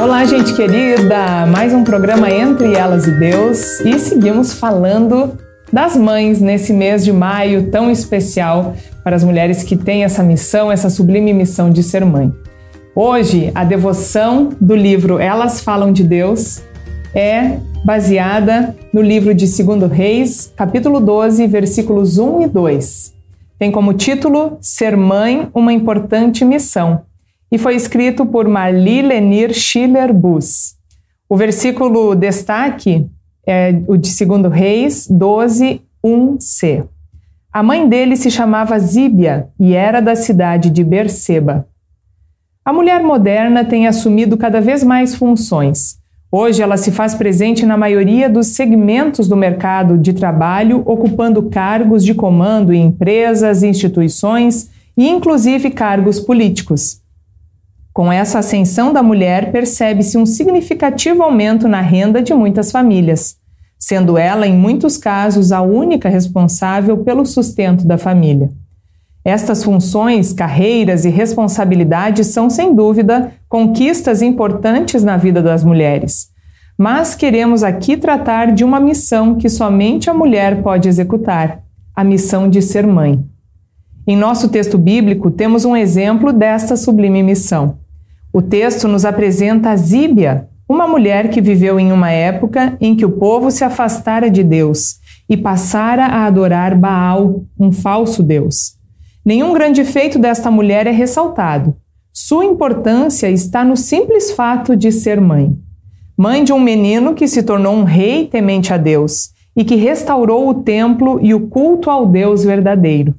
Olá, gente querida! Mais um programa Entre Elas e Deus e seguimos falando das mães nesse mês de maio tão especial para as mulheres que têm essa missão, essa sublime missão de ser mãe. Hoje, a devoção do livro Elas Falam de Deus é baseada no livro de 2 Reis, capítulo 12, versículos 1 e 2. Tem como título Ser Mãe, uma importante missão e foi escrito por Marli Lenir Schiller Bus. O versículo destaque é o de 2 Reis 12, 1c. A mãe dele se chamava Zíbia e era da cidade de Berseba. A mulher moderna tem assumido cada vez mais funções. Hoje ela se faz presente na maioria dos segmentos do mercado de trabalho, ocupando cargos de comando em empresas, instituições e inclusive cargos políticos. Com essa ascensão da mulher, percebe-se um significativo aumento na renda de muitas famílias, sendo ela, em muitos casos, a única responsável pelo sustento da família. Estas funções, carreiras e responsabilidades são, sem dúvida, conquistas importantes na vida das mulheres. Mas queremos aqui tratar de uma missão que somente a mulher pode executar: a missão de ser mãe. Em nosso texto bíblico, temos um exemplo desta sublime missão. O texto nos apresenta Zíbia, uma mulher que viveu em uma época em que o povo se afastara de Deus e passara a adorar Baal, um falso Deus. Nenhum grande feito desta mulher é ressaltado. Sua importância está no simples fato de ser mãe. Mãe de um menino que se tornou um rei temente a Deus e que restaurou o templo e o culto ao Deus verdadeiro.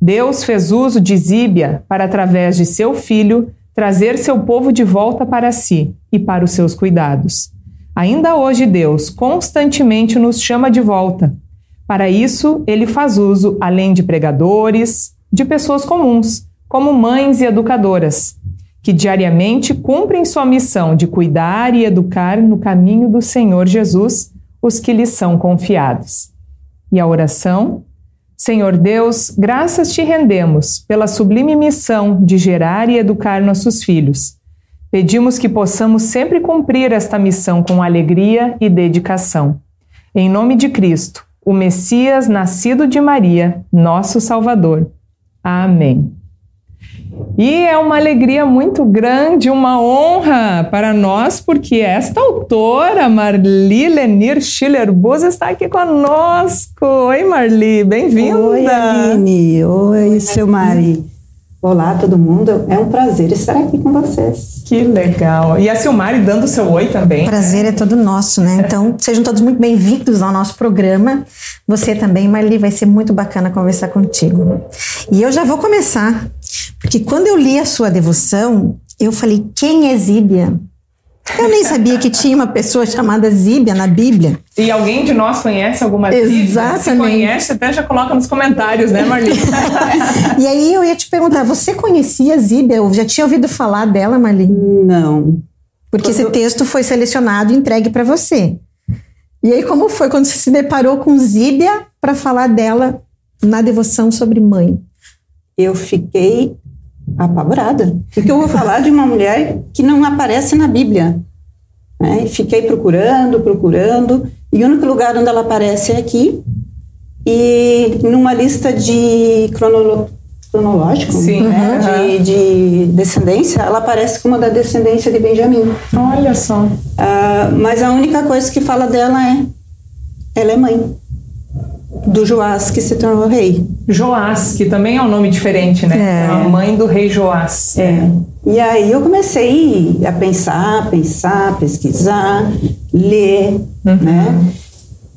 Deus fez uso de Zíbia para, através de seu filho, trazer seu povo de volta para si e para os seus cuidados. Ainda hoje, Deus constantemente nos chama de volta. Para isso, ele faz uso, além de pregadores, de pessoas comuns, como mães e educadoras, que diariamente cumprem sua missão de cuidar e educar no caminho do Senhor Jesus os que lhes são confiados. E a oração Senhor Deus, graças te rendemos pela sublime missão de gerar e educar nossos filhos. Pedimos que possamos sempre cumprir esta missão com alegria e dedicação. Em nome de Cristo, o Messias nascido de Maria, nosso Salvador. Amém. E é uma alegria muito grande, uma honra para nós, porque esta autora, Marli Lenir Schiller Bus, está aqui conosco. Oi, Marli, bem-vinda. Oi, Aline. Oi, seu Mari. Olá, todo mundo. É um prazer estar aqui com vocês. Que legal. E a Silmari dando seu oi também. Prazer é todo nosso, né? Então, sejam todos muito bem-vindos ao nosso programa. Você também, Marli, vai ser muito bacana conversar contigo. E eu já vou começar porque quando eu li a sua devoção, eu falei: quem é Zíbia? Eu nem sabia que tinha uma pessoa chamada Zíbia na Bíblia. E alguém de nós conhece alguma Zíbia? Exatamente. Se conhece, até já coloca nos comentários, né, Marli? e aí eu ia te perguntar, você conhecia Zíbia? Eu já tinha ouvido falar dela, Marli? Não. Porque quando... esse texto foi selecionado e entregue para você. E aí como foi quando você se deparou com Zíbia para falar dela na devoção sobre mãe? Eu fiquei apavorada. O que eu vou falar de uma mulher que não aparece na Bíblia? Né? Fiquei procurando, procurando, e o único lugar onde ela aparece é aqui, e numa lista de cronolo cronológico, Sim, né? uhum. de, de, descendência, ela aparece como da descendência de Benjamim. Olha só. Uh, mas a única coisa que fala dela é ela é mãe do Joás que se tornou rei. Joás, que também é um nome diferente, né? É. A mãe do rei Joás. É. E aí eu comecei a pensar, pensar, pesquisar, ler, uhum. né?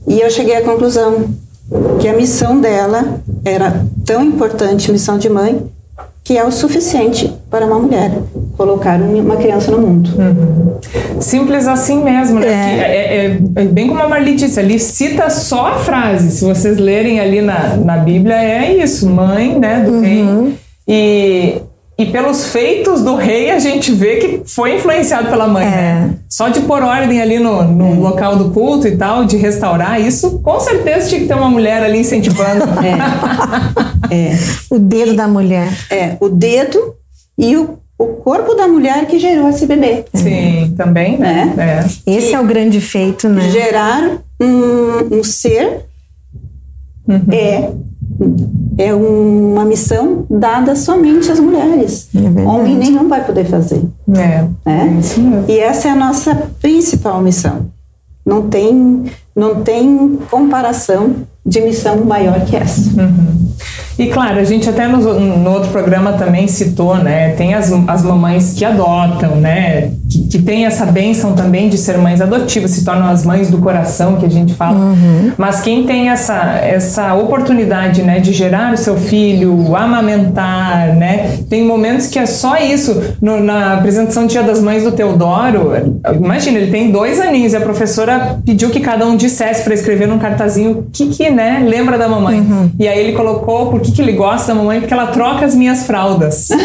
E eu cheguei à conclusão que a missão dela era tão importante, missão de mãe, que é o suficiente para uma mulher colocar uma criança no mundo. Uhum. Simples assim mesmo, né? É. É, é, é. bem como a Marli disse, ali cita só a frase. Se vocês lerem ali na, na Bíblia, é isso, mãe né, do uhum. rei. E, e pelos feitos do rei, a gente vê que foi influenciado pela mãe, é. né? Só de pôr ordem ali no, no é. local do culto e tal, de restaurar, isso com certeza tinha que ter uma mulher ali incentivando. É. é. O dedo da mulher. É, o dedo e o o corpo da mulher que gerou esse bebê. Sim, também, né? É. Esse é o grande feito, né? Gerar um, um ser uhum. é é uma missão dada somente às mulheres. É Homem nenhum vai poder fazer. É, né? é e essa é a nossa principal missão. Não tem, não tem comparação de missão maior que essa. Uhum. E claro, a gente até no, no, outro programa também citou, né? Tem as, as mamães que adotam, né? Que, que tem essa bênção também de ser mães adotivas, se tornam as mães do coração que a gente fala. Uhum. Mas quem tem essa, essa oportunidade, né? De gerar o seu filho, amamentar, né? Tem momentos que é só isso. No, na apresentação Dia das Mães do Teodoro, imagina, ele tem dois aninhos e a professora pediu que cada um dissesse para escrever num cartazinho o que que, né? Lembra da mamãe. Uhum. E aí ele colocou porque que, que ele gosta da mamãe? Porque ela troca as minhas fraldas.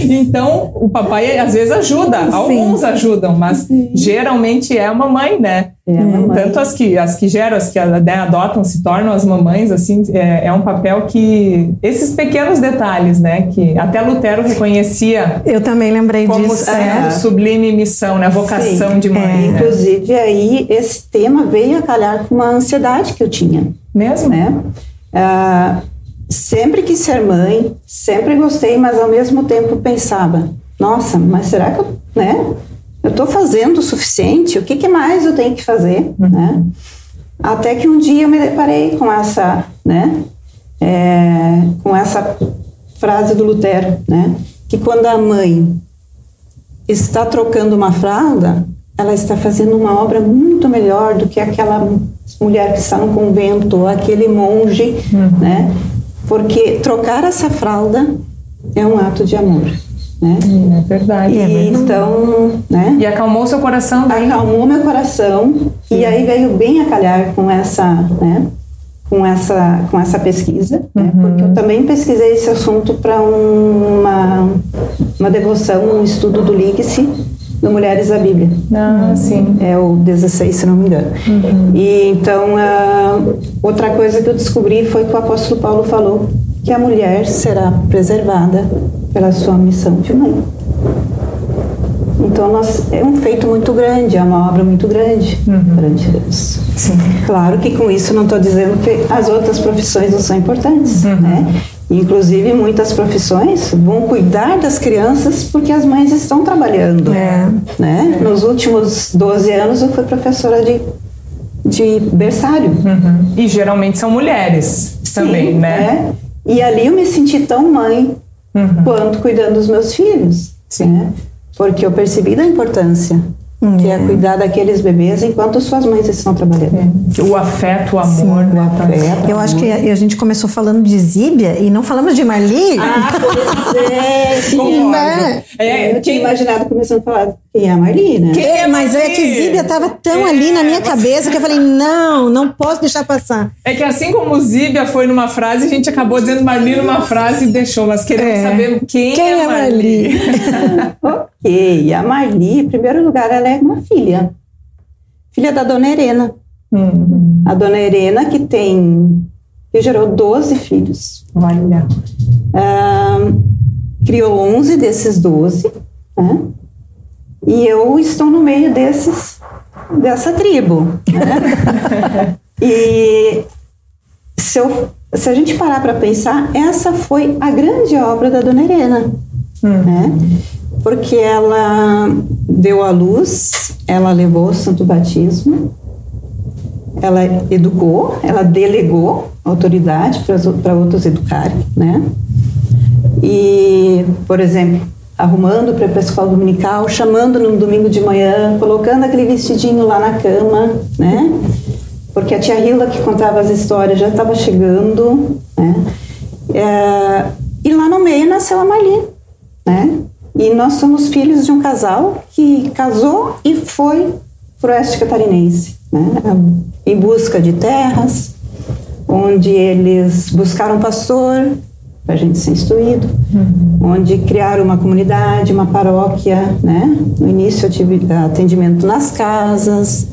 então, o papai às vezes ajuda, Sim. alguns ajudam, mas Sim. geralmente é a mamãe, né? É mamãe. Tanto as que, as que geram, as que né, adotam, se tornam as mamães, assim, é, é, um papel que. Esses pequenos detalhes, né? Que até Lutero reconhecia. Eu também lembrei como disso. Como é. sublime missão, né? A vocação Sim. de mãe. É. Né? Inclusive, aí, esse tema veio a calhar com uma ansiedade que eu tinha. Mesmo? Né? Ah, sempre quis ser mãe, sempre gostei, mas ao mesmo tempo pensava, nossa, mas será que eu, né? Eu estou fazendo o suficiente? O que, que, mais eu tenho que fazer, uhum. né? Até que um dia eu me deparei com essa, né? É, com essa frase do Lutero, né? Que quando a mãe está trocando uma fralda, ela está fazendo uma obra muito melhor do que aquela mulher que está no convento, ou aquele monge, uhum. né? Porque trocar essa fralda é um ato de amor. Né? É verdade. E é então, né? E acalmou seu coração bem. Acalmou meu coração Sim. e aí veio bem a calhar com essa, né? Com essa, com essa pesquisa, né? uhum. né? porque eu também pesquisei esse assunto para uma, uma devoção, um estudo do Ligue-se, no Mulheres da Bíblia. Ah, sim. É o 16, se não me engano. Uhum. E então, uh, outra coisa que eu descobri foi que o apóstolo Paulo falou que a mulher será preservada pela sua missão de mãe. Então, nós, é um feito muito grande, é uma obra muito grande uhum. perante Deus. Sim. Claro que com isso não estou dizendo que as outras profissões não são importantes, uhum. né? Inclusive, muitas profissões vão cuidar das crianças porque as mães estão trabalhando. É. Né? Nos últimos 12 anos, eu fui professora de, de berçário. Uhum. E geralmente são mulheres Sim, também, né? É. E ali eu me senti tão mãe uhum. quanto cuidando dos meus filhos. Sim. Né? Porque eu percebi da importância que é cuidar daqueles bebês enquanto suas mães estão trabalhando. É. O afeto, o amor, Sim, né? O afeto, Eu acho que a, gente começou falando de Zíbia e não falamos de Marli. Ah, pois é. Sim, né? é eu tinha imaginado começando a falar quem é a Marli, né? Quem é Mas é que Zíbia estava tão é, ali na minha cabeça que eu falei, não, não posso deixar passar. É que assim como Zíbia foi numa frase, a gente acabou dizendo Marli numa frase e deixou, mas queremos é. saber quem, quem é, é Marli. ok, a Marli, em primeiro lugar, ela é uma filha. Filha da Dona Helena. Uhum. A Dona Helena que tem, que gerou 12 filhos. Olha. criou 11 desses 12, né? E eu estou no meio desses, dessa tribo. Né? e se, eu, se a gente parar para pensar, essa foi a grande obra da Dona Helena. Hum. Né? Porque ela deu à luz, ela levou o santo batismo, ela educou, ela delegou autoridade para outros educarem, né? E, por exemplo, arrumando para a escola dominical, chamando no domingo de manhã, colocando aquele vestidinho lá na cama, né? Porque a tia Hilda que contava as histórias já estava chegando, né? É, e lá no meio nasceu a Marli, né? E nós somos filhos de um casal que casou e foi para o oeste catarinense, né? Em busca de terras, onde eles buscaram um pastor, para a gente ser instruído, uhum. onde criaram uma comunidade, uma paróquia, né? No início eu tive atendimento nas casas,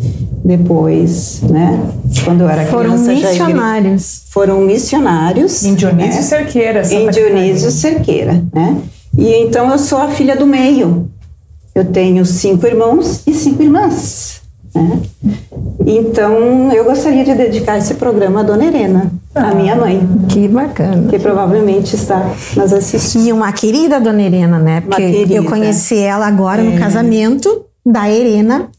depois, né? Quando eu era foram criança missionários. foram missionários. Em Dionísio né? Cerqueira, Em Dionísio Cerqueira, né? E então eu sou a filha do meio. Eu tenho cinco irmãos e cinco irmãs. Né? Então eu gostaria de dedicar esse programa à Dona Helena, ah, a minha mãe. Que bacana. Que provavelmente está nos assistindo. E uma querida Dona Helena, né? Porque eu conheci ela agora é. no casamento da Helena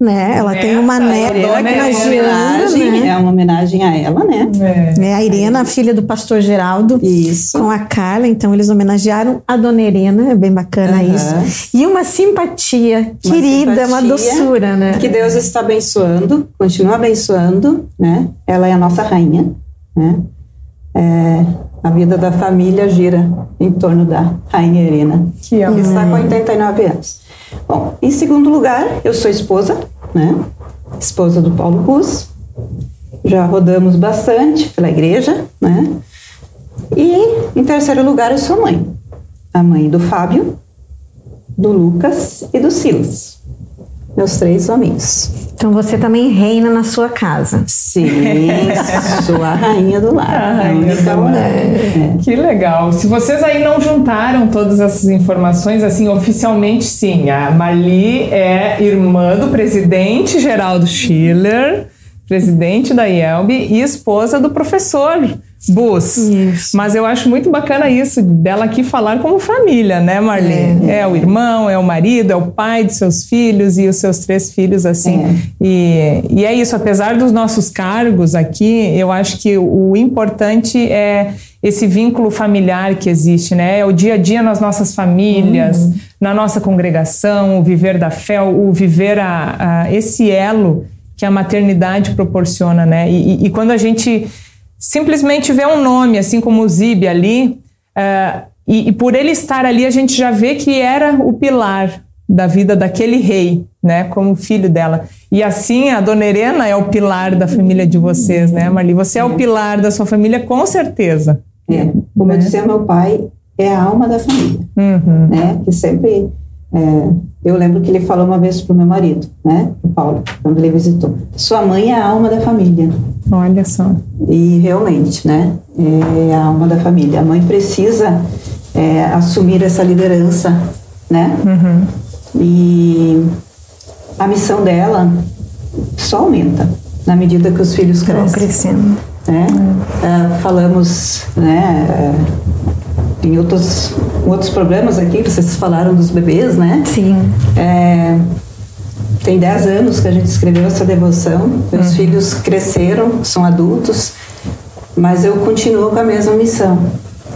né? Ela tem uma neta é homenagem, né? É uma homenagem a ela, né? É. é a Irena, a filha do pastor Geraldo, isso. com a Carla. Então eles homenagearam a dona Irena, é bem bacana uhum. isso. E uma simpatia uma querida, simpatia, uma doçura, né? Que Deus está abençoando, continua abençoando, né? Ela é a nossa rainha, né? É, a vida da família gira em torno da rainha Irena, que está com 89 anos. Bom, em segundo lugar, eu sou esposa, né? Esposa do Paulo Bus. Já rodamos bastante pela igreja, né? E em terceiro lugar, eu sou mãe. A mãe do Fábio, do Lucas e do Silas. Meus três amigos. Então você também reina na sua casa. Sim, sou a rainha do lar. A rainha do lar. É. Que legal. Se vocês aí não juntaram todas essas informações, assim, oficialmente sim. A Marli é irmã do presidente Geraldo Schiller, presidente da IELB e esposa do professor Bus. Isso. Mas eu acho muito bacana isso, dela aqui falar como família, né, Marlene? É. é. o irmão, é o marido, é o pai de seus filhos e os seus três filhos, assim. É. E, e é isso, apesar dos nossos cargos aqui, eu acho que o importante é esse vínculo familiar que existe, né? É o dia a dia nas nossas famílias, uhum. na nossa congregação, o viver da fé, o viver a, a esse elo que a maternidade proporciona, né? e, e, e quando a gente simplesmente vê um nome, assim como o Zib ali, uh, e, e, por ele estar ali, a gente já vê que era o pilar da vida daquele rei, né, como filho dela. E assim, a Dona Helena é o pilar da família de vocês, né, Marli? Você é o pilar da sua família, com certeza. É, como né? eu dizia, meu pai é a alma da família, uhum. né, que sempre é, eu lembro que ele falou uma vez para o meu marido, né, o Paulo, quando ele visitou: Sua mãe é a alma da família. Olha só. E realmente, né, é a alma da família. A mãe precisa é, assumir essa liderança, né? Uhum. E a missão dela só aumenta na medida que os filhos crescem. Vão crescendo. Né? Uhum. falamos, né? Em outros, outros programas aqui, vocês falaram dos bebês, né? Sim. É, tem 10 anos que a gente escreveu essa devoção. Meus uhum. filhos cresceram, são adultos, mas eu continuo com a mesma missão.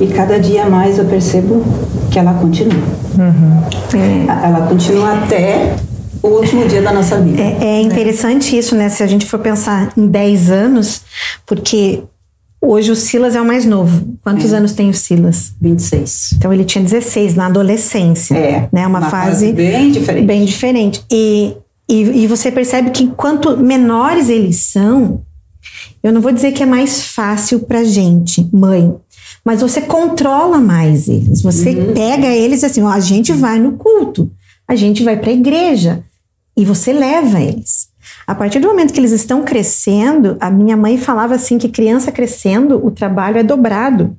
E cada dia mais eu percebo que ela continua. Uhum. É. Ela continua até o último dia da nossa vida. É, é interessante isso, né? Se a gente for pensar em 10 anos, porque Hoje o Silas é o mais novo. Quantos é. anos tem o Silas? 26. Então ele tinha 16 na adolescência. É. Né? Uma, uma fase, fase, bem diferente. Bem diferente. E, e, e, você percebe que quanto menores eles são, eu não vou dizer que é mais fácil pra gente, mãe, mas você controla mais eles. Você uhum. pega eles assim, ó, a gente vai no culto, a gente vai pra igreja e você leva eles. A partir do momento que eles estão crescendo, a minha mãe falava assim que criança crescendo, o trabalho é dobrado.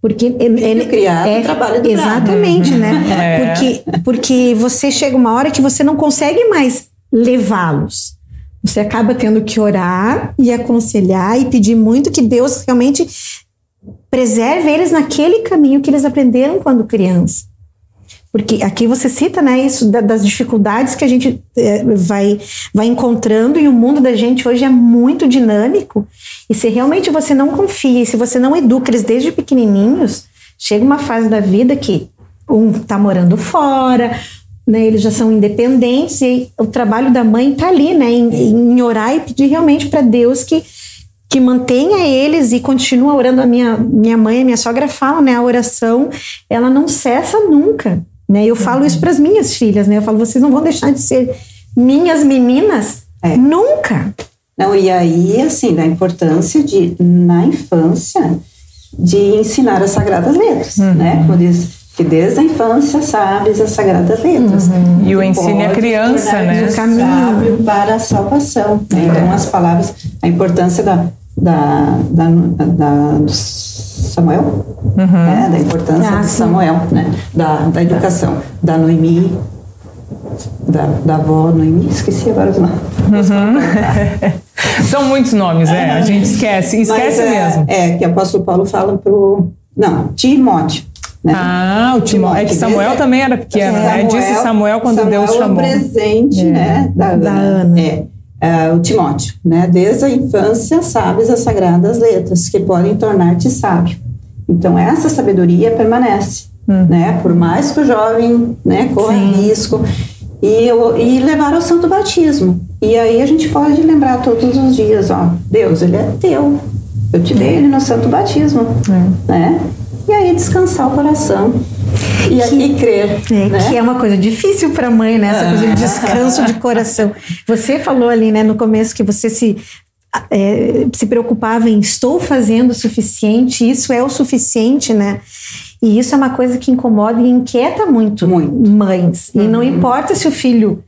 Porque ele, ele criado, é trabalho dobrado. Exatamente, né? É. Porque, porque você chega uma hora que você não consegue mais levá-los. Você acaba tendo que orar e aconselhar e pedir muito que Deus realmente preserve eles naquele caminho que eles aprenderam quando criança. Porque aqui você cita, né, isso das dificuldades que a gente é, vai, vai encontrando e o mundo da gente hoje é muito dinâmico. E se realmente você não confia, se você não educa eles desde pequenininhos, chega uma fase da vida que um está morando fora, né, eles já são independentes e o trabalho da mãe está ali, né, em, em orar e pedir realmente para Deus que que mantenha eles e continua orando. A minha, minha mãe, a minha sogra fala, né? A oração, ela não cessa nunca. Né? Eu falo isso para as minhas filhas, né? Eu falo, vocês não vão deixar de ser minhas meninas é. nunca. Não, e aí, assim, da importância de, na infância, de ensinar as sagradas letras, uhum. né? Como diz, que desde a infância sabes as sagradas letras. Uhum. E o ensino a criança, né? O caminho para a salvação. Né? Então, as palavras, a importância da, da, da, da dos Samuel, né, da importância Ah, de. Samuel, né, da, da educação, da Noemi, da, da avó Noemi, esqueci agora os nomes. São muitos nomes, é. A gente esquece. Esquece Mas, é, mesmo. É, que o apóstolo Paulo fala pro. Não, Timóteo. Né? Ah, o Timóteo. É que Samuel desde- também era pequeno, né? Disse Samuel quando Samuel Deus é o chamou. presente, né? Da, da Ana. É, é, o Timóteo, né? Desde a infância sabes as sagradas letras que podem tornar-te sábio. Então essa sabedoria permanece, né? Por mais que o jovem, né, corra risco e, eu- e levar ao santo batismo. E aí a gente pode lembrar todos os dias, ó, Deus, ele é teu. Eu te dei ele no santo batismo, né? E aí descansar o coração e aí crer, É, né? Que é uma coisa difícil para a mãe, né? Essa coisa de descanso de coração. Você falou ali, né, no começo, que você se, é, se preocupava em estou fazendo o suficiente, isso é o suficiente, né? E isso é uma coisa que incomoda e inquieta muito, Muito. mães. E não importa se o filho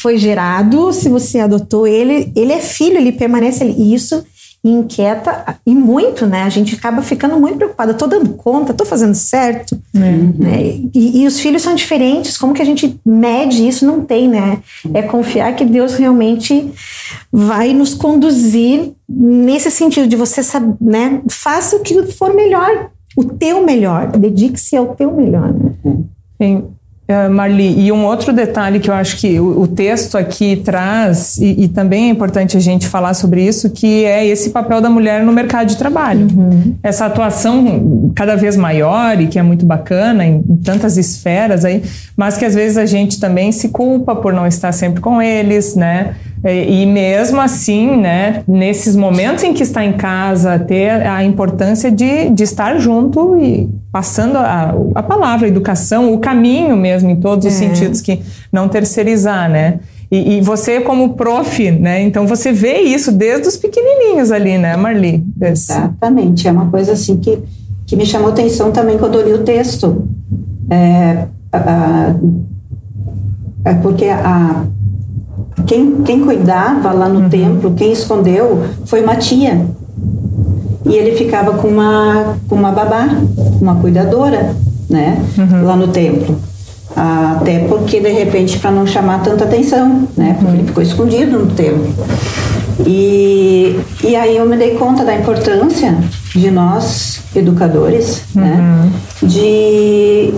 foi gerado, se você adotou ele, ele é filho, ele permanece ali. E isso inquieta e muito, né? A gente acaba ficando muito preocupada. Tô dando conta, tô fazendo certo. Né? E, e os filhos são diferentes. Como que a gente mede isso? Não tem, né? É confiar que Deus realmente vai nos conduzir nesse sentido de você saber, né? Faça o que for melhor, o teu melhor. Dedique-se ao teu melhor. Né? Sim. Eh, Marli, e um outro detalhe que eu acho que o, o texto aqui traz, e, e também é importante a gente falar sobre isso, que é esse papel da mulher no mercado de trabalho. Essa atuação cada vez maior e que é muito bacana em, em tantas esferas aí, mas que às vezes a gente também se culpa por não estar sempre com eles, né? E, mesmo assim, né, nesses momentos em que está em casa, ter a importância de, de estar junto e passando a, a palavra, a educação, o caminho mesmo, em todos os sentidos, que não terceirizar, né? E, e você como prof, né? Então você vê isso desde os pequenininhos ali, né, Marli? Exatamente, é uma coisa assim que, que me chamou atenção também quando eu li o texto. É, a- a- é porque a, quem, quem cuidava lá no templo, quem escondeu, foi uma tia. E ele ficava com uma, com uma babá, uma cuidadora, né, lá no templo. Até porque, de repente, para não chamar tanta atenção, né, porque ele ficou escondido no templo. E, e aí eu me dei conta da importância de nós, educadores, né, de,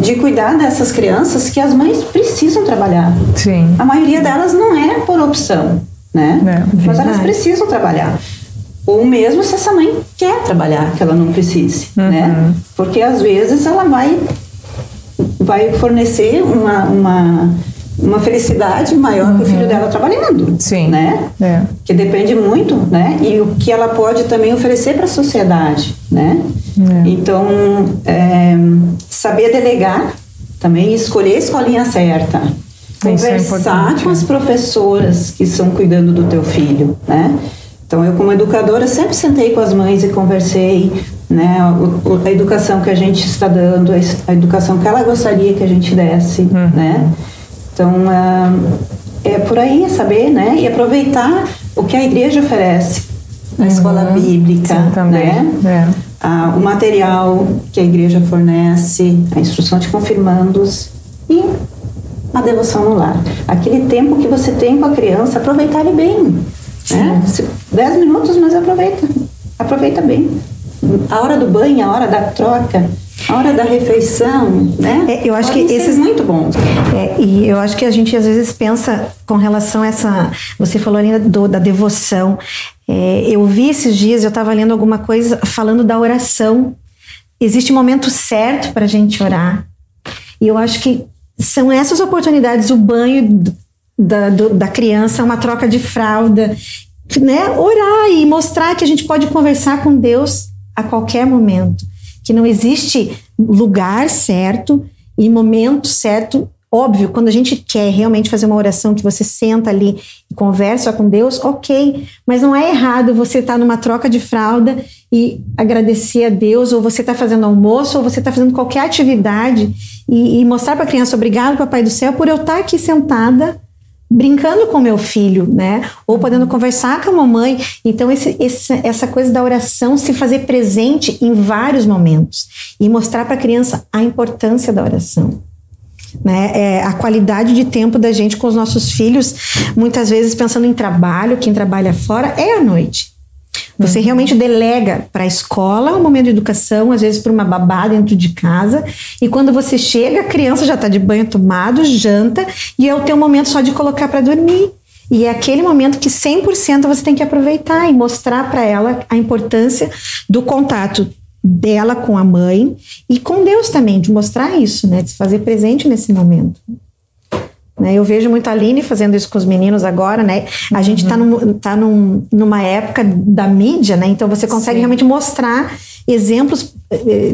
de cuidar dessas crianças que as mães precisam trabalhar. Sim. A maioria delas não é por opção, né? É, Mas elas precisam trabalhar. Ou mesmo se essa mãe quer trabalhar, que ela não precise, né? Porque às vezes ela vai vai fornecer uma, uma, uma felicidade maior que o filho dela trabalhando, Sim. né? É. Que depende muito, né? E o que ela pode também oferecer para a sociedade, né? Então, é, saber delegar também, escolher a escolinha certa. É Conversar com as né? professoras que estão cuidando do teu filho, né? Então, eu como educadora sempre sentei com as mães e conversei, né? O- a educação que a gente está dando, a a educação que ela gostaria que a gente desse, Uhum. né? Então, ah, é por aí saber, né? E aproveitar o que a igreja oferece. A escola bíblica, Uhum. Sim, também. né? É. Ah, o material que a igreja fornece, a instrução de confirmandos e a devoção no lar. Aquele tempo que você tem com a criança, aproveitar ele bem. Né? Dez minutos, mas aproveita. Aproveita bem. A hora do banho, a hora da troca, hora da refeição, né? É, eu acho Podem que esses- muito bons. É, e eu acho que a gente às vezes pensa com relação a essa. Você falou ali do- da devoção. É, eu vi esses dias, eu estava lendo alguma coisa falando da oração. Existe um momento certo para a gente orar. E eu acho que são essas oportunidades, o banho da, do- da criança, uma troca de fralda, né? Orar e mostrar que a gente pode conversar com Deus a qualquer momento. Que não existe lugar certo e momento certo. Óbvio, quando a gente quer realmente fazer uma oração que você senta ali e conversa com Deus, ok. Mas não é errado você estar numa troca de fralda e agradecer a Deus, ou você está fazendo almoço, ou você está fazendo qualquer atividade e, e mostrar para a criança: obrigado, Papai do Céu, por eu estar aqui sentada brincando com meu filho, né? Ou podendo conversar com a mamãe. Então, esse, esse, essa coisa da oração se fazer presente em vários momentos e mostrar para a criança a importância da oração. Né? É, a qualidade de tempo da gente com os nossos filhos, muitas vezes pensando em trabalho, quem trabalha fora, é à noite. Você uhum. realmente delega para a escola um momento de educação, às vezes para uma babá dentro de casa, e quando você chega, a criança já está de banho tomado, janta, e é o teu momento só de colocar para dormir. E é aquele momento que 100% você tem que aproveitar e mostrar para ela a importância do contato dela com a mãe e com Deus também, de mostrar isso, né? De se fazer presente nesse momento. Né? Eu vejo muito a Aline fazendo isso com os meninos agora, né? A uhum. gente está num, tá num, numa época da mídia, né? Então você consegue Sim. realmente mostrar exemplos eh,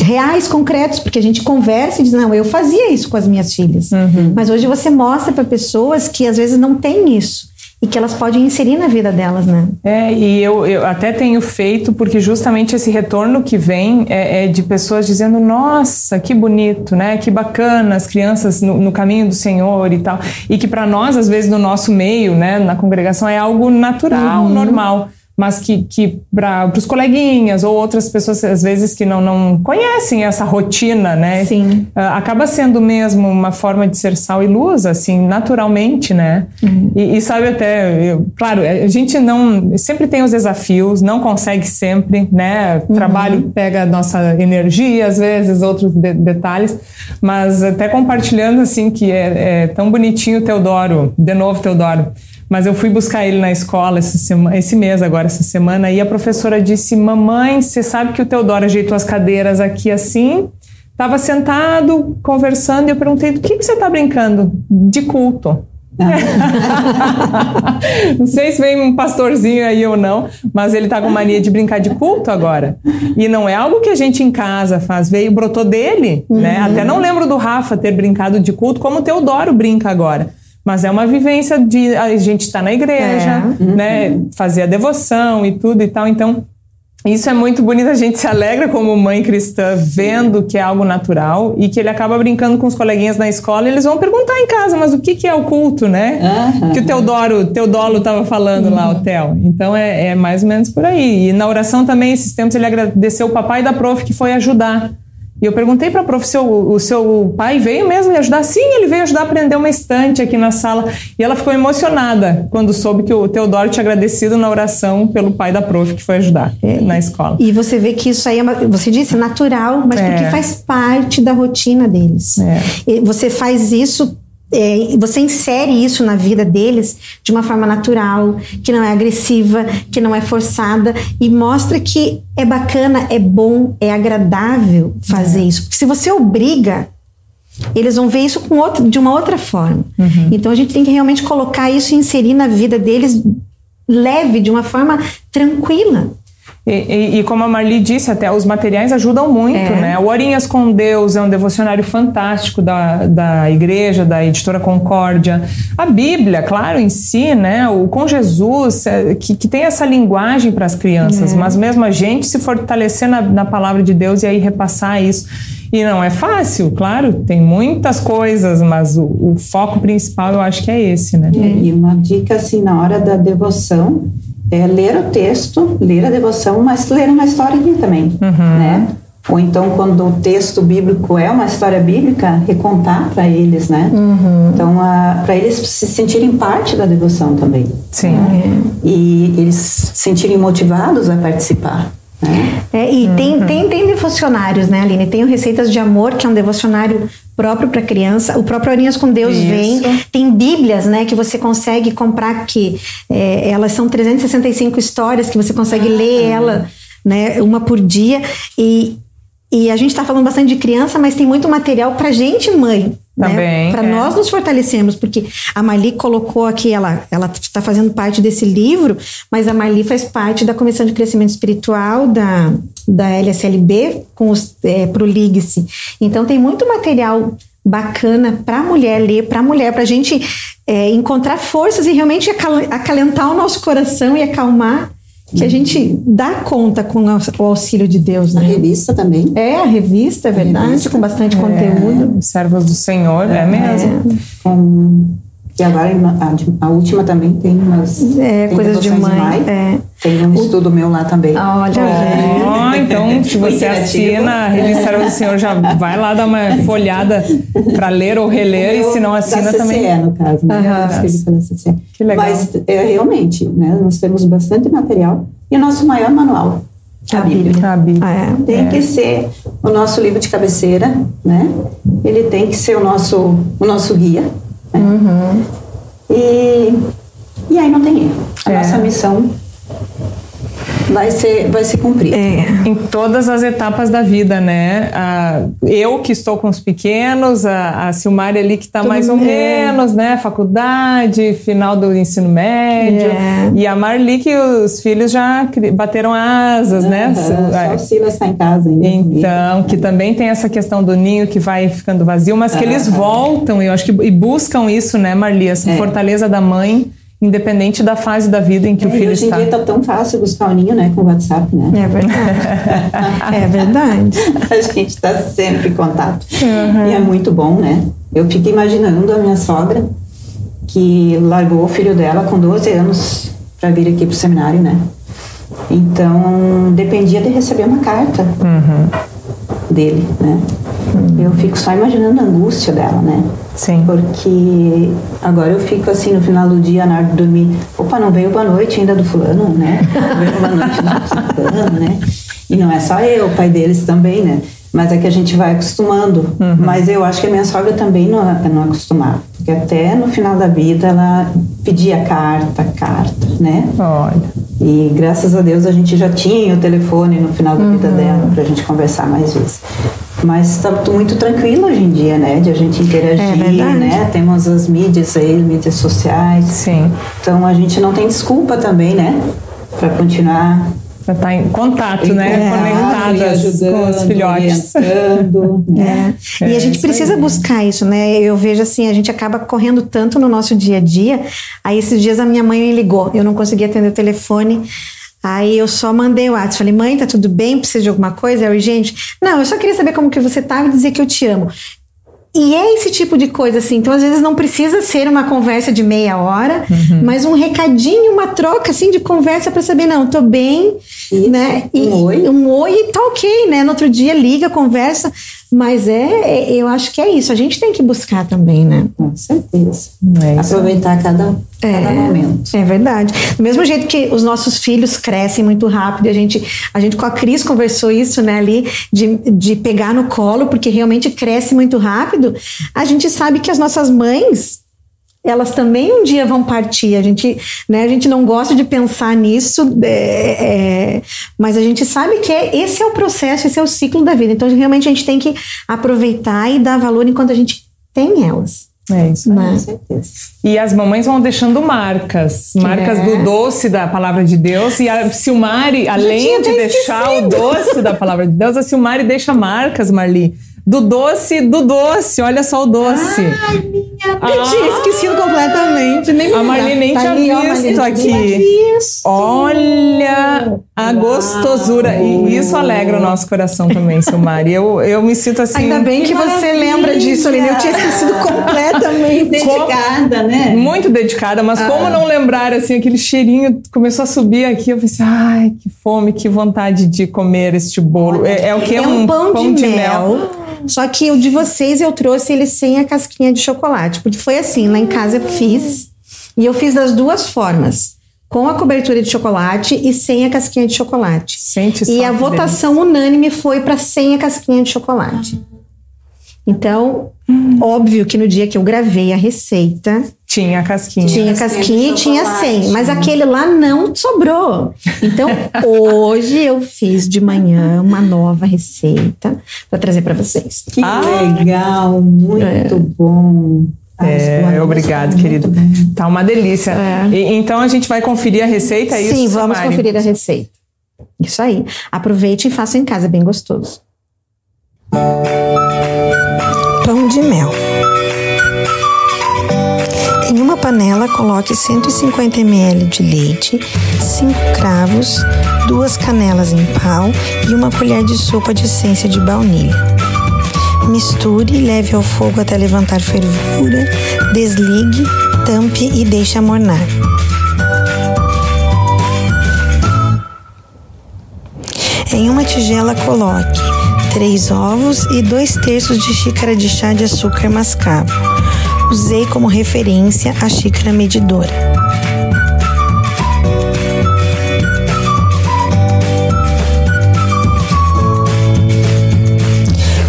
reais, concretos, porque a gente conversa e diz, não, eu fazia isso com as minhas filhas. Uhum. Mas hoje você mostra para pessoas que às vezes não têm isso e que elas podem inserir na vida delas, né? É, e eu, eu até tenho feito, porque justamente esse retorno que vem é, é de pessoas dizendo, nossa, que bonito, né? Que bacana as crianças no, no caminho do Senhor e tal. E que para nós, às vezes, no nosso meio, né, na congregação, é algo natural, uhum. normal mas que, que para os coleguinhas ou outras pessoas, às vezes, que não, não conhecem essa rotina, né? Sim. Uh, acaba sendo mesmo uma forma de ser sal e luz, assim, naturalmente, né? Uhum. E, e, sabe até, eu, claro, a gente não, sempre tem os desafios, não consegue sempre, né? Uhum. Trabalho pega a nossa energia, às vezes, outros de, detalhes, mas até compartilhando, assim, que é, é tão bonitinho o Teodoro, de novo Teodoro, mas eu fui buscar ele na escola esse, semana, esse mês agora, essa semana, e a professora disse: Mamãe, você sabe que o Teodoro ajeitou as cadeiras aqui assim? Estava sentado, conversando, e eu perguntei: do que, que você está brincando? De culto. Não sei se vem um pastorzinho aí ou não, mas ele tá com mania de brincar de culto agora. E não é algo que a gente em casa faz, veio, brotou dele, né? uhum. né? Até não lembro do Rafa ter brincado de culto como o Teodoro brinca agora. Mas é uma vivência de a gente estar tá na igreja, é. né? Uhum. Fazer a devoção e tudo e tal. Então, isso é muito bonito, a gente se alegra como mãe cristã vendo que é algo natural e que ele acaba brincando com os coleguinhas na escola e eles vão perguntar em casa, mas o que, que é o culto, né? Uhum. Que o Teodoro, Teodolo estava falando uhum. lá, o Theo. Então é, é mais ou menos por aí. E na oração também, esses tempos, ele agradeceu o papai da prof que foi ajudar e eu perguntei para a prof, seu, o seu pai veio mesmo me ajudar? Sim, ele veio ajudar a prender uma estante aqui na sala. E ela ficou emocionada quando soube que o Teodoro tinha agradecido na oração pelo pai da prof que foi ajudar é, na escola. E você vê que isso aí, é uma, você disse, natural, mas é. porque faz parte da rotina deles. É. Você faz isso é, você insere isso na vida deles de uma forma natural, que não é agressiva, que não é forçada e mostra que é bacana, é bom, é agradável fazer é. isso. Porque se você obriga, eles vão ver isso com outro, de uma outra forma. Uhum. Então a gente tem que realmente colocar isso e inserir na vida deles leve, de uma forma tranquila. E, e, e, como a Marli disse, até os materiais ajudam muito, é. né? O Horinhas com Deus é um devocionário fantástico da, da igreja, da editora Concórdia. A Bíblia, claro, em si, né? O Com Jesus, é, que, que tem essa linguagem para as crianças, é. mas mesmo a gente se fortalecer na, na palavra de Deus e aí repassar isso. E não é fácil, claro, tem muitas coisas, mas o, o foco principal eu acho que é esse, né? É, e uma dica assim, na hora da devoção, é ler o texto, ler a devoção, mas ler uma historinha também, uhum. né? Ou então, quando o texto bíblico é uma história bíblica, recontar para eles, né? Uhum. Então, para eles se sentirem parte da devoção também. Sim. Né? E eles se sentirem motivados a participar. É, e uhum. tem, tem, tem devocionários, né, Aline? Tem o Receitas de Amor, que é um devocionário próprio para criança. O próprio Horinhas com Deus Isso. vem. Tem bíblias, né, que você consegue comprar que é, elas são 365 histórias que você consegue ah. ler ela, né, uma por dia. E, e a gente está falando bastante de criança, mas tem muito material para gente, mãe. Né? Para é. nós nos fortalecermos, porque a Marli colocou aqui, ela ela está fazendo parte desse livro, mas a Marli faz parte da Comissão de Crescimento Espiritual da, da LSLB é, para o LIGSE. Então tem muito material bacana para a mulher ler, para a mulher, para a gente é, encontrar forças e realmente acalentar o nosso coração e acalmar que a gente dá conta com o auxílio de Deus, né? A revista também. É, a revista, é verdade, revista. com bastante é, conteúdo. Servos do Senhor, é, é mesmo. Com E agora a, a última também tem umas é, tem coisas de mãe. É. Tem um o... estudo meu lá também. Olha, é. oh, então se você assina a Revista do Senhor, já vai lá dar uma folhada para ler ou reler, e se não assina da CCE, também. no caso, né? Uhum. Que legal. Mas é, realmente, né? Nós temos bastante material e o nosso maior manual a Bíblia. A Bíblia. É, tem é. que ser o nosso livro de cabeceira, né? Ele tem que ser o nosso, o nosso guia. Uhum. E, e aí não tem erro. A é. nossa missão vai ser vai se cumprir. É. Em todas as etapas da vida, né? Ah, eu que estou com os pequenos, a, a ali que está mais ou menos, né? Faculdade, final do ensino médio. É. E a Marli que os filhos já bateram asas, uhum, né? Só o Silas está em casa ainda. Então, que também tem essa questão do ninho que vai ficando vazio, mas que uhum. eles voltam, eu acho que e buscam isso, né, Marli? Essa é. fortaleza da mãe independente da fase da vida em que é, o filho hoje está. Hoje em dia está tão fácil buscar o ninho, né, com o WhatsApp, né? É verdade. é verdade. A gente está sempre em contato. Uhum. E é muito bom, né? Eu fico imaginando a minha sogra, que largou o filho dela com 12 anos para vir aqui para o seminário, né? Então, dependia de receber uma carta uhum. Dele, né? Uhum. Eu fico só imaginando a angústia dela, né? Sim. Porque agora eu fico assim no final do dia, na hora de dormir, opa, não veio boa noite ainda do fulano, né? Não veio boa noite do fulano, né? E não é só eu, o pai deles também, né? Mas é que a gente vai acostumando. Uhum. Mas eu acho que a minha sogra também não, não acostumava. Porque até no final da vida ela pedia carta, carta, né? Olha. E graças a Deus a gente já tinha o telefone no final da uhum. vida dela pra gente conversar mais vezes. Mas está muito tranquilo hoje em dia, né? De a gente interagir, é né? Temos as mídias aí, mídias sociais. Sim. Então a gente não tem desculpa também, né? Para continuar para estar tá em contato, né? É, Conectadas com os filhotes. né? É. E a gente precisa buscar isso, né? Eu vejo assim, a gente acaba correndo tanto no nosso dia a dia. Aí esses dias a minha mãe me ligou, eu não consegui atender o telefone. Aí eu só mandei o WhatsApp, falei, mãe, tá tudo bem? Precisa de alguma coisa? Eu, gente, não, eu só queria saber como que você tá e dizer que eu te amo. E é esse tipo de coisa, assim. Então, às vezes, não precisa ser uma conversa de meia hora, uhum. mas um recadinho, uma troca, assim, de conversa para saber, não, tô bem, Isso, né? E, um oi. Um oi e tá ok, né? No outro dia, liga, conversa. Mas é, é, eu acho que é isso. A gente tem que buscar também, né? Com certeza. É Aproveitar cada, cada é, momento. É verdade. Do mesmo jeito que os nossos filhos crescem muito rápido, a gente, a gente com a Cris conversou isso, né, ali, de, de pegar no colo, porque realmente cresce muito rápido. A gente sabe que as nossas mães, elas também um dia vão partir. A gente, né, a gente não gosta de pensar nisso, é, é, mas a gente sabe que é, esse é o processo, esse é o ciclo da vida. Então, realmente, a gente tem que aproveitar e dar valor enquanto a gente tem elas. É isso né? Com certeza. E as mamães vão deixando marcas, marcas É. do doce da palavra de Deus. E a Silmari, além de deixar o doce da palavra de Deus, a Silmari deixa marcas, Marli. Do doce, do doce. Olha só o doce. Ai, minha, eu tinha esquecido completamente. Nem A Marli nem Tá tinha ali, ó, visto Marli, aqui. tinha visto. Olha a gostosura. E isso alegra o nosso coração também, Silmari. Eu, eu me sinto assim. Ainda bem que, você lembra disso, Aline. Eu tinha esquecido completamente. Dedicada, né? Muito dedicada, mas Ah. como não lembrar assim, aquele cheirinho começou a subir aqui, eu pensei, ai, que fome, que vontade de comer este bolo. É, é o que? É um pão, de, mel. Só que o de vocês eu trouxe ele sem a casquinha de chocolate. Porque foi assim, lá em casa eu fiz. E eu fiz das duas formas. Com a cobertura de chocolate e sem a casquinha de chocolate. Sente E a votação unânime foi para sem a casquinha de chocolate. Então, óbvio que no dia que eu gravei a receita, Tinha casquinha. tinha casquinha e tinha. 100, mas aquele lá não sobrou. Então, hoje eu fiz de manhã uma nova receita para trazer para vocês. Que Ah. legal, muito É. bom. É, obrigado, querido. Tá uma delícia. É. E- então a gente vai conferir a receita, é isso? Sim, vamos Samari? conferir a receita. Isso aí. Aproveite e faça em casa, é bem gostoso. Pão de mel. Panela, coloque 150 ml de leite, 5 cravos, duas canelas em pau e uma colher de sopa de essência de baunilha. Misture e leve ao fogo até levantar fervura, desligue tampe e deixe amornar. Em uma tigela coloque três ovos e dois terços de xícara de chá de açúcar mascavo. Usei como referência a xícara medidora.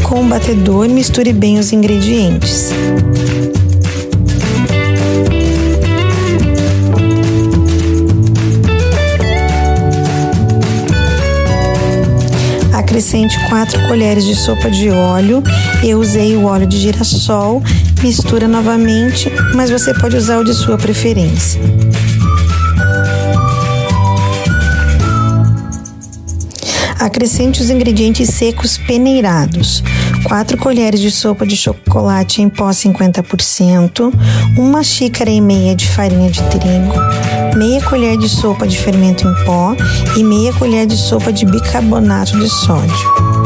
Com o batedor, misture bem os ingredientes. acrescente 4 colheres de sopa de óleo. Eu usei o óleo de girassol, mistura novamente, mas você pode usar o de sua preferência. Acrescente os ingredientes secos peneirados. 4 colheres de sopa de chocolate em pó 50%, uma xícara e meia de farinha de trigo, meia colher de sopa de fermento em pó e meia colher de sopa de bicarbonato de sódio.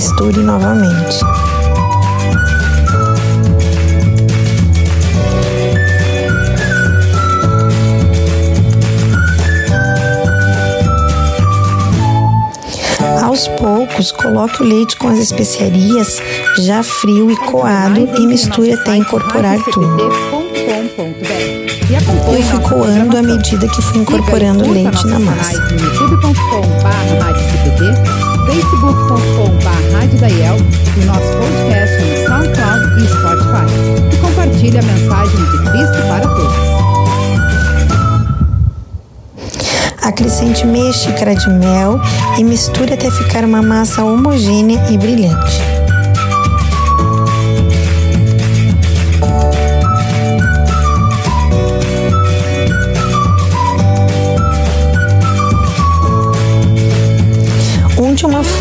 Misture novamente. Aos poucos, coloque o leite com as especiarias já frio e coado e misture até incorporar tudo. Eu fui coando à medida que fui incorporando o leite na massa. facebook.com.br e nosso podcast no SoundCloud e Spotify. E compartilhe a mensagem de Cristo para todos. Acrescente meia xícara de mel e misture até ficar uma massa homogênea e brilhante.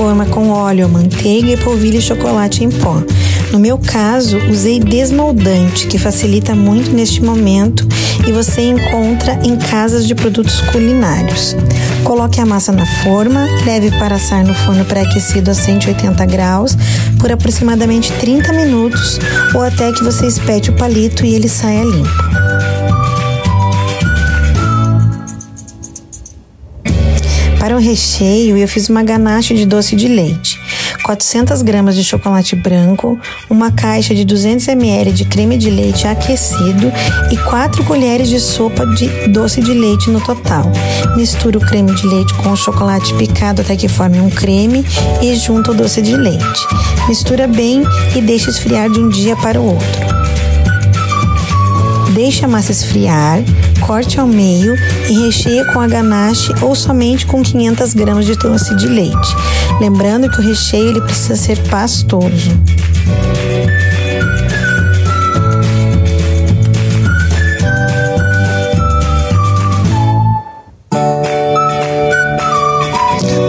Forma com óleo manteiga e polvilhe chocolate em pó. No meu caso, usei desmoldante, que facilita muito neste momento e você encontra em casas de produtos culinários. Coloque a massa na forma, leve para assar no forno pré-aquecido a 180 graus por aproximadamente 30 minutos ou até que você espete o palito e ele saia limpo. Recheio, eu fiz uma ganache de doce de leite. 400 gramas de chocolate branco, uma caixa de 200 ml de creme de leite aquecido e 4 colheres de sopa de doce de leite no total. Misture o creme de leite com o chocolate picado até que forme um creme e junta o doce de leite. Mistura bem e deixe esfriar de um dia para o outro. Deixe a massa esfriar, corte ao meio e recheie com a ganache ou somente com 500 gramas de doce de leite. Lembrando que o recheio ele precisa ser pastoso.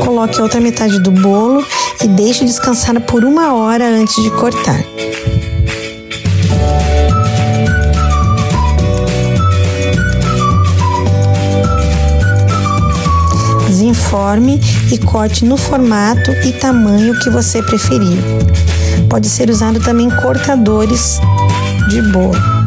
Coloque a outra metade do bolo e deixe descansar por uma hora antes de cortar. Desenforme e corte no formato e tamanho que você preferir. Pode ser usado também cortadores de bolo.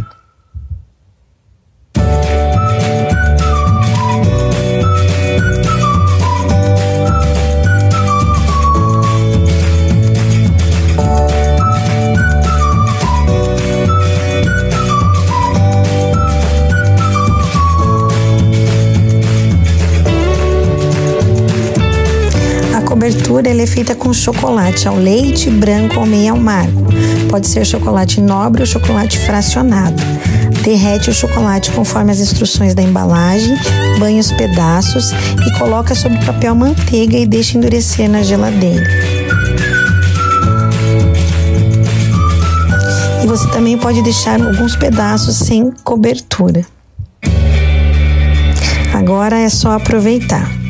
Com chocolate ao leite, branco ou meio amargo. Pode ser chocolate nobre ou chocolate fracionado. Derrete o chocolate conforme as instruções da embalagem, banha os pedaços e coloca sobre papel manteiga e deixa endurecer na geladeira. E você também pode deixar alguns pedaços sem cobertura. Agora é só aproveitar.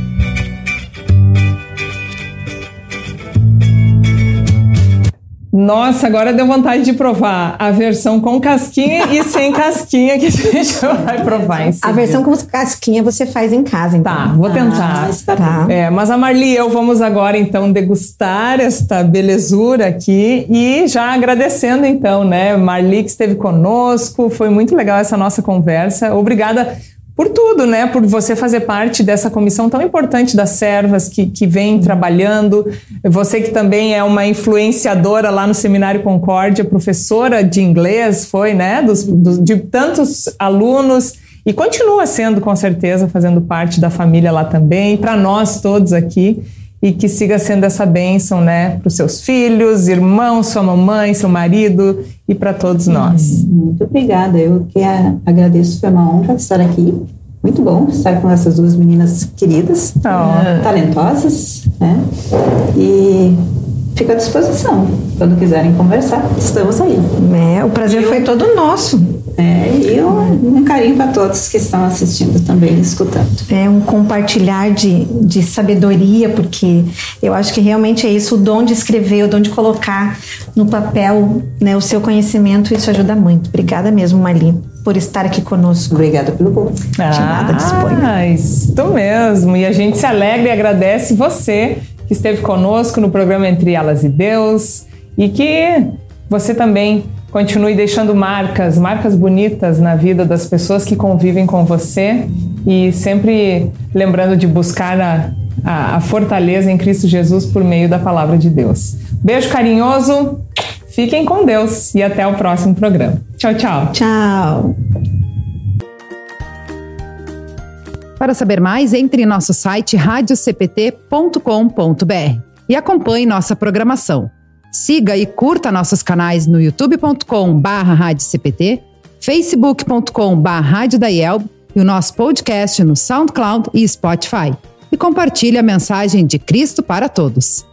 Nossa, agora deu vontade de provar a versão com casquinha e sem casquinha que a gente vai provar. Em a versão com casquinha você faz em casa, então. Tá, vou tentar. Ah, tá. É, mas a Marli e eu vamos agora então degustar esta belezura aqui e já agradecendo então, né, Marli que esteve conosco, foi muito legal essa nossa conversa. Obrigada por tudo, né? Por você fazer parte dessa comissão tão importante das servas que, que vem trabalhando. Você que também é uma influenciadora lá no Seminário Concórdia, professora de inglês, foi, né? Dos, de tantos alunos e continua sendo, com certeza, fazendo parte da família lá também, para nós todos aqui e que siga sendo essa bênção, né, para os seus filhos, irmãos, sua mamãe, seu marido e para todos nós. Muito obrigada. Eu que agradeço, foi uma honra estar aqui. Muito bom estar com essas duas meninas queridas, oh. talentosas, né? E fico à disposição. Quando quiserem conversar, estamos aí. É, o prazer foi todo nosso. É, e um, carinho para todos que estão assistindo também, escutando. É um compartilhar de, de sabedoria, porque eu acho que realmente é isso, o dom de escrever, o dom de colocar no papel né, o seu conhecimento, isso ajuda muito. Obrigada mesmo, Marli, por estar aqui conosco. Obrigada pelo convite. Ah, de nada, dispõe. Ah, isso mesmo. E a gente se alegra e agradece você que esteve conosco no programa Entre Elas e Deus e que você também continue deixando marcas, marcas bonitas na vida das pessoas que convivem com você e sempre lembrando de buscar a, a, a fortaleza em Cristo Jesus por meio da palavra de Deus. Beijo carinhoso, fiquem com Deus e até o próximo programa. Tchau, tchau. Tchau. Para saber mais, entre em nosso site radiocpt.com.br e acompanhe nossa programação. Siga e curta nossos canais no youtube.com/barra facebook.com/barra e o nosso podcast no SoundCloud e Spotify. E compartilhe a mensagem de Cristo para todos.